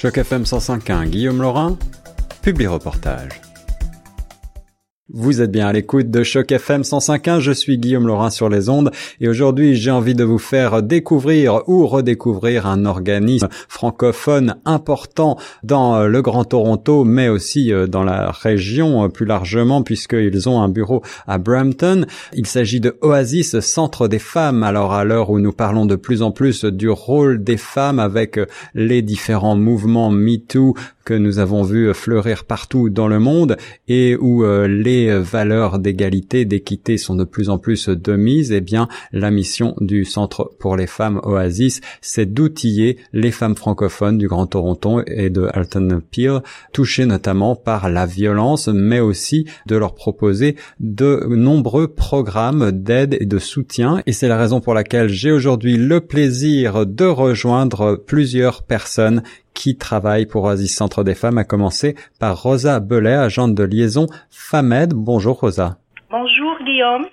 Choc FM 105.1, Guillaume Laurin, publie reportage. Vous êtes bien à l'écoute de Choc FM 105.1, je suis Guillaume Laurin sur les ondes et aujourd'hui j'ai envie de vous faire découvrir ou redécouvrir un organisme francophone important dans le Grand Toronto mais aussi euh, dans la région euh, plus largement puisqu'ils ont un bureau à Brampton. Il s'agit de Oasis, Centre des femmes. Alors à l'heure où nous parlons de plus en plus du rôle des femmes avec les différents mouvements MeToo que nous avons vu fleurir partout dans le monde et où euh, les valeurs d'égalité, d'équité sont de plus en plus de mise, eh bien, la mission du Centre pour les femmes Oasis, c'est d'outiller les femmes francophones du Grand Toronto et de Alton Peel, touchées notamment par la violence, mais aussi de leur proposer de nombreux programmes d'aide et de soutien. Et c'est la raison pour laquelle j'ai aujourd'hui le plaisir de rejoindre plusieurs personnes qui travaille pour Oasis Centre des Femmes, à commencer par Rosa Belay, agente de liaison FAMED. Bonjour Rosa. Bonjour Guillaume.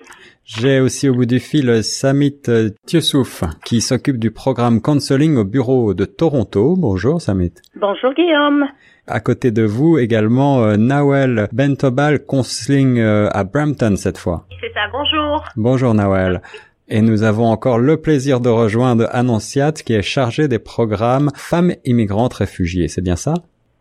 J'ai aussi au bout du fil Samit Tioussouf, qui s'occupe du programme counseling au bureau de Toronto. Bonjour Samit. Bonjour Guillaume. À côté de vous également euh, Nawel Bentobal, counseling euh, à Brampton cette fois. C'est ça, bonjour. Bonjour Nawel. Et nous avons encore le plaisir de rejoindre Annonciate qui est chargée des programmes Femmes immigrantes réfugiées. C'est bien ça?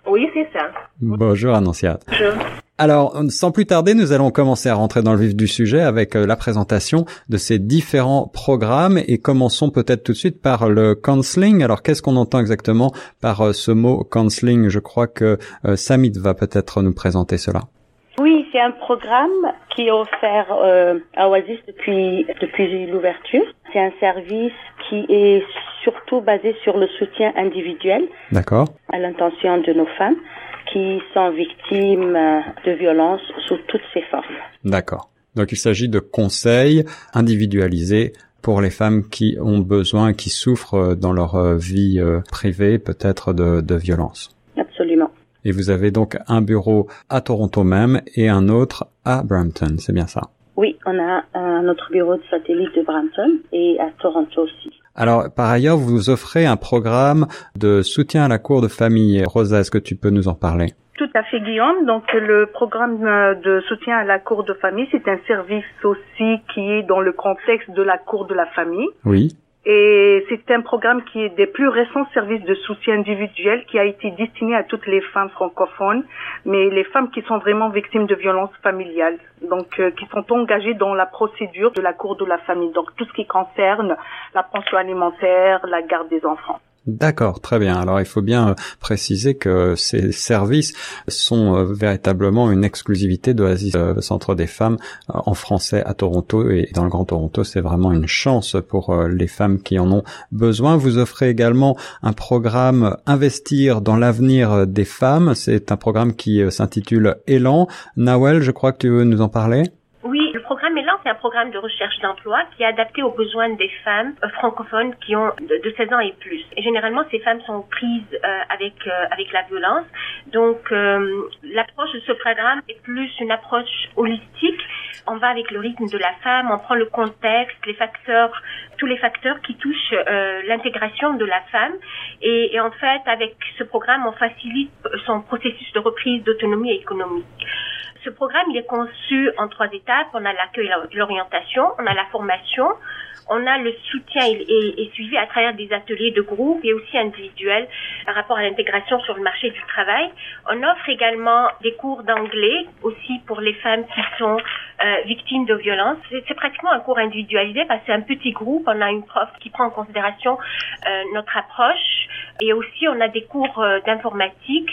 Oui, c'est ça. Bonjour Annonciate. Bonjour. Alors, sans plus tarder, nous allons commencer à rentrer dans le vif du sujet avec euh, la présentation de ces différents programmes et commençons peut-être tout de suite par le counseling. Alors, qu'est-ce qu'on entend exactement par euh, ce mot counseling? Je crois que euh, Samit va peut-être nous présenter cela. C'est un programme qui est offert euh, à Oasis depuis, depuis l'ouverture. C'est un service qui est surtout basé sur le soutien individuel D'accord. à l'intention de nos femmes qui sont victimes euh, de violences sous toutes ses formes. D'accord. Donc il s'agit de conseils individualisés pour les femmes qui ont besoin, qui souffrent euh, dans leur vie privée peut-être de, de violence. Absolument. Et vous avez donc un bureau à Toronto même et un autre à Brampton, c'est bien ça? Oui, on a un autre bureau de satellite de Brampton et à Toronto aussi. Alors, par ailleurs, vous offrez un programme de soutien à la cour de famille. Rosa, est-ce que tu peux nous en parler? Tout à fait, Guillaume. Donc, le programme de soutien à la cour de famille, c'est un service aussi qui est dans le contexte de la cour de la famille. Oui. Et c'est un programme qui est des plus récents services de soutien individuel qui a été destiné à toutes les femmes francophones, mais les femmes qui sont vraiment victimes de violences familiales, donc euh, qui sont engagées dans la procédure de la cour de la famille, donc tout ce qui concerne la pension alimentaire, la garde des enfants. D'accord, très bien. Alors il faut bien euh, préciser que ces services sont euh, véritablement une exclusivité d'Oasis euh, Centre des femmes en français à Toronto et dans le Grand Toronto. C'est vraiment une chance pour les femmes qui en ont besoin. Vous offrez également un programme Investir dans l'avenir des femmes. C'est un programme qui s'intitule Élan. Nawel, je crois que tu veux nous en parler c'est un programme de recherche d'emploi qui est adapté aux besoins des femmes euh, francophones qui ont de, 16 ans et plus. Généralement, ces femmes sont prises euh, avec euh, avec la violence. Donc, l'approche de ce programme est plus une approche holistique. On va avec le rythme de la femme, on prend le contexte, les facteurs, tous les facteurs qui touchent l'intégration de la femme. Et, et en fait, avec ce programme, on facilite son processus de reprise d'autonomie économique. Ce programme, il est conçu en trois étapes. On a l'accueil et l'orientation, on a la formation, on a le soutien et, suivi à travers des ateliers de groupe et aussi individuels par rapport à l'intégration sur le marché du travail. On offre également des cours d'anglais aussi pour les femmes qui sont euh, victimes de violences. C'est pratiquement un cours individualisé parce que c'est un petit groupe. On a une prof qui prend en considération euh, notre approche et aussi on a des cours euh, d'informatique.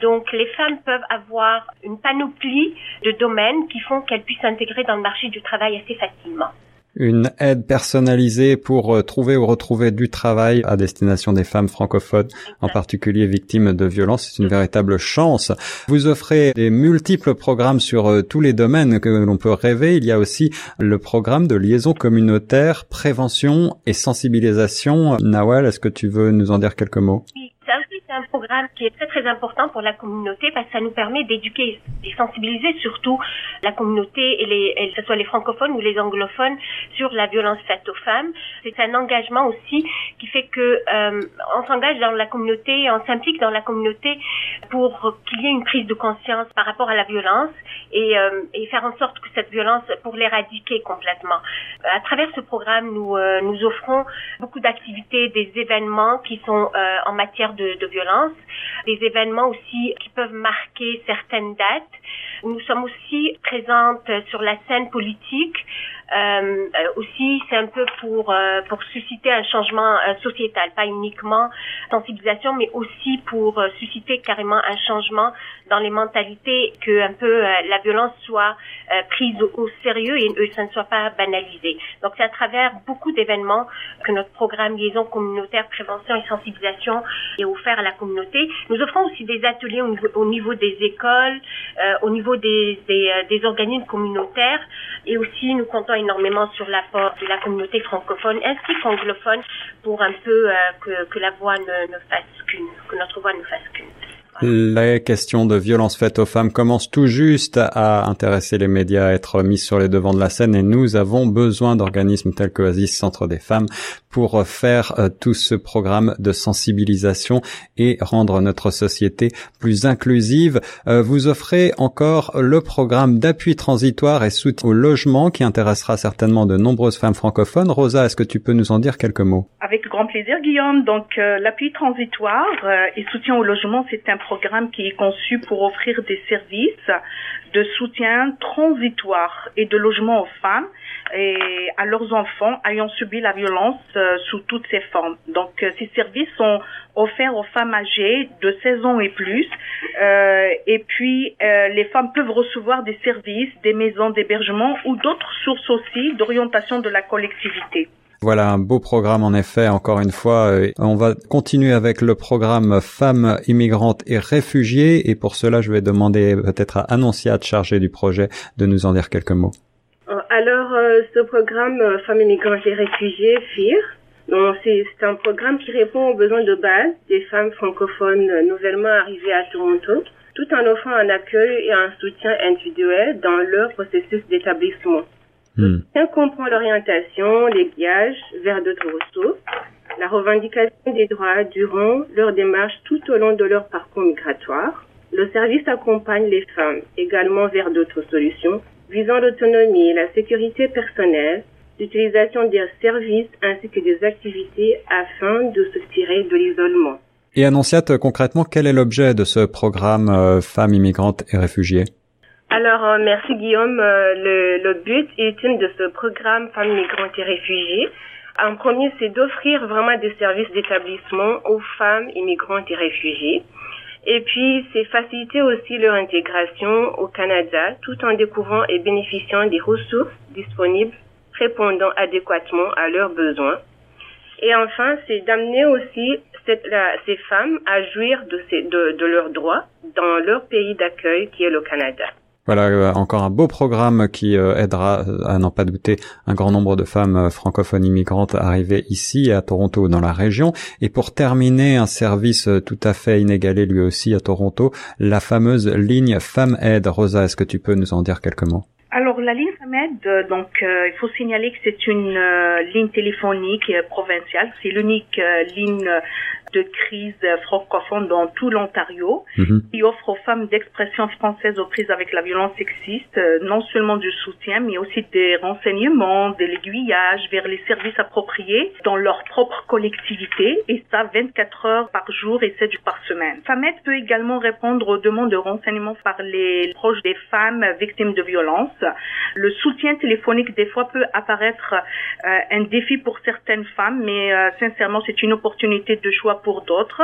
Donc les femmes peuvent avoir une panoplie de domaines qui font qu'elles puissent s'intégrer dans le marché du travail assez facilement une aide personnalisée pour euh, trouver ou retrouver du travail à destination des femmes francophones, en particulier victimes de violences. C'est une véritable chance. Vous offrez des multiples programmes sur euh, tous les domaines que l'on peut rêver. Il y a aussi le programme de liaison communautaire, prévention et sensibilisation. Nawal, est-ce que tu veux nous en dire quelques mots? Oui, ça aussi c'est un programme qui est très très important pour la communauté parce que ça nous permet d'éduquer et sensibiliser surtout la communauté et les, et que ce soit les francophones ou les anglophones sur la violence faite aux femmes. C'est un engagement aussi qui fait que euh, on s'engage dans la communauté, on s'implique dans la communauté pour qu'il y ait une prise de conscience par rapport à la violence et, euh, et faire en sorte que cette violence pour l'éradiquer complètement. À travers ce programme, nous euh, nous offrons beaucoup d'activités, des événements qui sont euh, en matière de, de violence, des événements aussi qui peuvent marquer certaines dates. Nous sommes aussi présentes sur la scène politique euh, euh, aussi, c'est un peu pour euh, pour susciter un changement euh, sociétal, pas uniquement sensibilisation, mais aussi pour susciter carrément un changement dans les mentalités, que un peu la violence soit prise au, sérieux et que ça ne soit pas banalisé. Donc, c'est à travers beaucoup d'événements que notre programme liaison communautaire prévention et sensibilisation est offert à la communauté. Nous offrons aussi des ateliers au niveau, au niveau des écoles, au niveau des, des, des organismes communautaires, et aussi nous comptons énormément sur l'apport de la communauté francophone ainsi qu'anglophone pour un peu euh, que, que la voix ne, ne fasse qu'une, que notre voix ne fasse qu'une? Les questions de violence faites aux femmes commencent tout juste à intéresser les médias, à être mises sur les devants de la scène et nous avons besoin d'organismes tels que Oasis Centre des femmes pour faire euh, tout ce programme de sensibilisation et rendre notre société plus inclusive. Euh, vous offrez encore le programme d'appui transitoire et soutien au logement qui intéressera certainement de nombreuses femmes francophones. Rosa, est-ce que tu peux nous en dire quelques mots? Avec grand plaisir, Guillaume. Donc, euh, l'appui transitoire et soutien au logement, c'est un programme qui est conçu pour offrir des services de soutien transitoire et de logement aux femmes et à leurs enfants ayant subi la violence euh, sous toutes ses formes. Donc euh, ces services sont offerts aux femmes âgées de 16 ans et plus. Euh, et puis les femmes peuvent recevoir des services, des maisons d'hébergement ou d'autres sources aussi d'orientation de la collectivité. Voilà un beau programme en effet. Encore une fois, euh, on va continuer avec le programme Femmes immigrantes et réfugiées. Et pour cela, je vais demander peut-être à Annonciate, chargée du projet, de nous en dire quelques mots. Euh, alors, euh, ce programme Femmes immigrantes et réfugiées, FIR, c'est un programme qui répond aux besoins de base des femmes francophones nouvellement arrivées à Toronto, tout en offrant un accueil et un soutien individuel dans leur processus d'établissement. Hmm. comprend l'orientation, les guillages vers d'autres ressources, la revendication des droits durant leur démarche tout au long de leur parcours migratoire. Le service accompagne les femmes également vers d'autres solutions visant l'autonomie, la sécurité personnelle, l'utilisation des services ainsi que des activités afin de se tirer de l'isolement. Et Annonciate, concrètement, quel est l'objet de ce programme euh, Femmes immigrantes et réfugiées? Alors, euh, merci Guillaume. Euh, le, le, but ultime de ce programme Femmes migrantes et réfugiées, en premier, c'est d'offrir vraiment des services d'établissement aux femmes immigrantes et réfugiées. Et puis, c'est faciliter aussi leur intégration au Canada tout en découvrant et bénéficiant des ressources disponibles répondant adéquatement à leurs besoins. Et enfin, c'est d'amener aussi cette, la, ces femmes à jouir de, ces, de, de leurs droits dans leur pays d'accueil qui est le Canada. Voilà euh, encore un beau programme qui euh, aidera euh, à n'en pas douter un grand nombre de femmes francophones immigrantes arrivées ici à Toronto dans la région. Et pour terminer, un service tout à fait inégalé lui aussi à Toronto, la fameuse ligne Femmes Aide. Rosa, est-ce que tu peux nous en dire quelques mots? Alors la ligne FAMED, donc il faut signaler que c'est une ligne téléphonique provinciale, c'est l'unique ligne de crise francophone dans tout l'Ontario, mhm. qui offre aux femmes d'expression française aux prises avec la violence sexiste euh, non seulement du soutien, mais aussi des renseignements, de l'aiguillage vers les services appropriés dans leur propre collectivité, et ça 24 heures par jour et 7 jours par semaine. FAMED peut également répondre aux demandes de renseignements par les proches des femmes victimes de violences. Le soutien téléphonique des fois peut apparaître euh, un défi pour certaines femmes, mais euh, sincèrement c'est une opportunité de choix pour d'autres.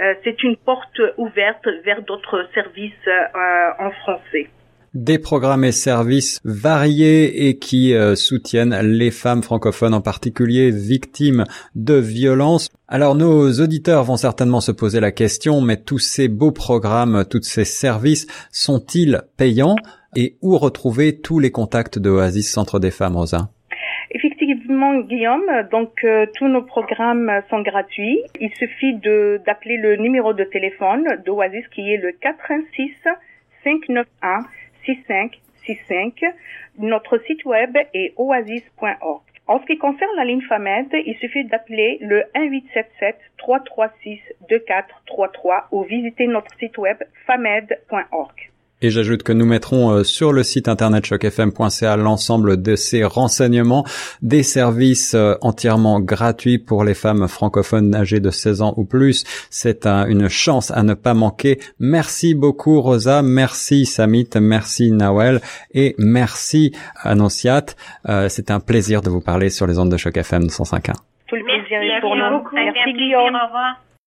Euh, c'est une porte ouverte vers d'autres services euh, en français des programmes et services variés et qui euh, soutiennent les femmes francophones en particulier victimes de violences. Alors nos auditeurs vont certainement se poser la question, mais tous ces beaux programmes, tous ces services sont-ils payants et où retrouver tous les contacts de Oasis Centre des Femmes, Rosa? Effectivement, Guillaume, donc euh, tous nos programmes sont gratuits. Il suffit de d'appeler le numéro de téléphone d'Oasis qui est le 86 591 6565. Notre site web est oasis.org. En ce qui concerne la ligne FAMED, il suffit d'appeler le 1877 336 2433 ou visiter notre site web famed.org. Et j'ajoute que nous mettrons euh, sur le site internet chocfm.ca l'ensemble de ces renseignements, des services euh, entièrement gratuits pour les femmes francophones âgées de 16 ans ou plus. C'est une chance à ne pas manquer. Merci beaucoup Rosa, merci Samit, merci Nawel et merci Annonciat. Euh, c'est un plaisir de vous parler sur les ondes de Choc FM 105.1. Tout le plaisir est pour nous. Merci Guillaume. Au revoir.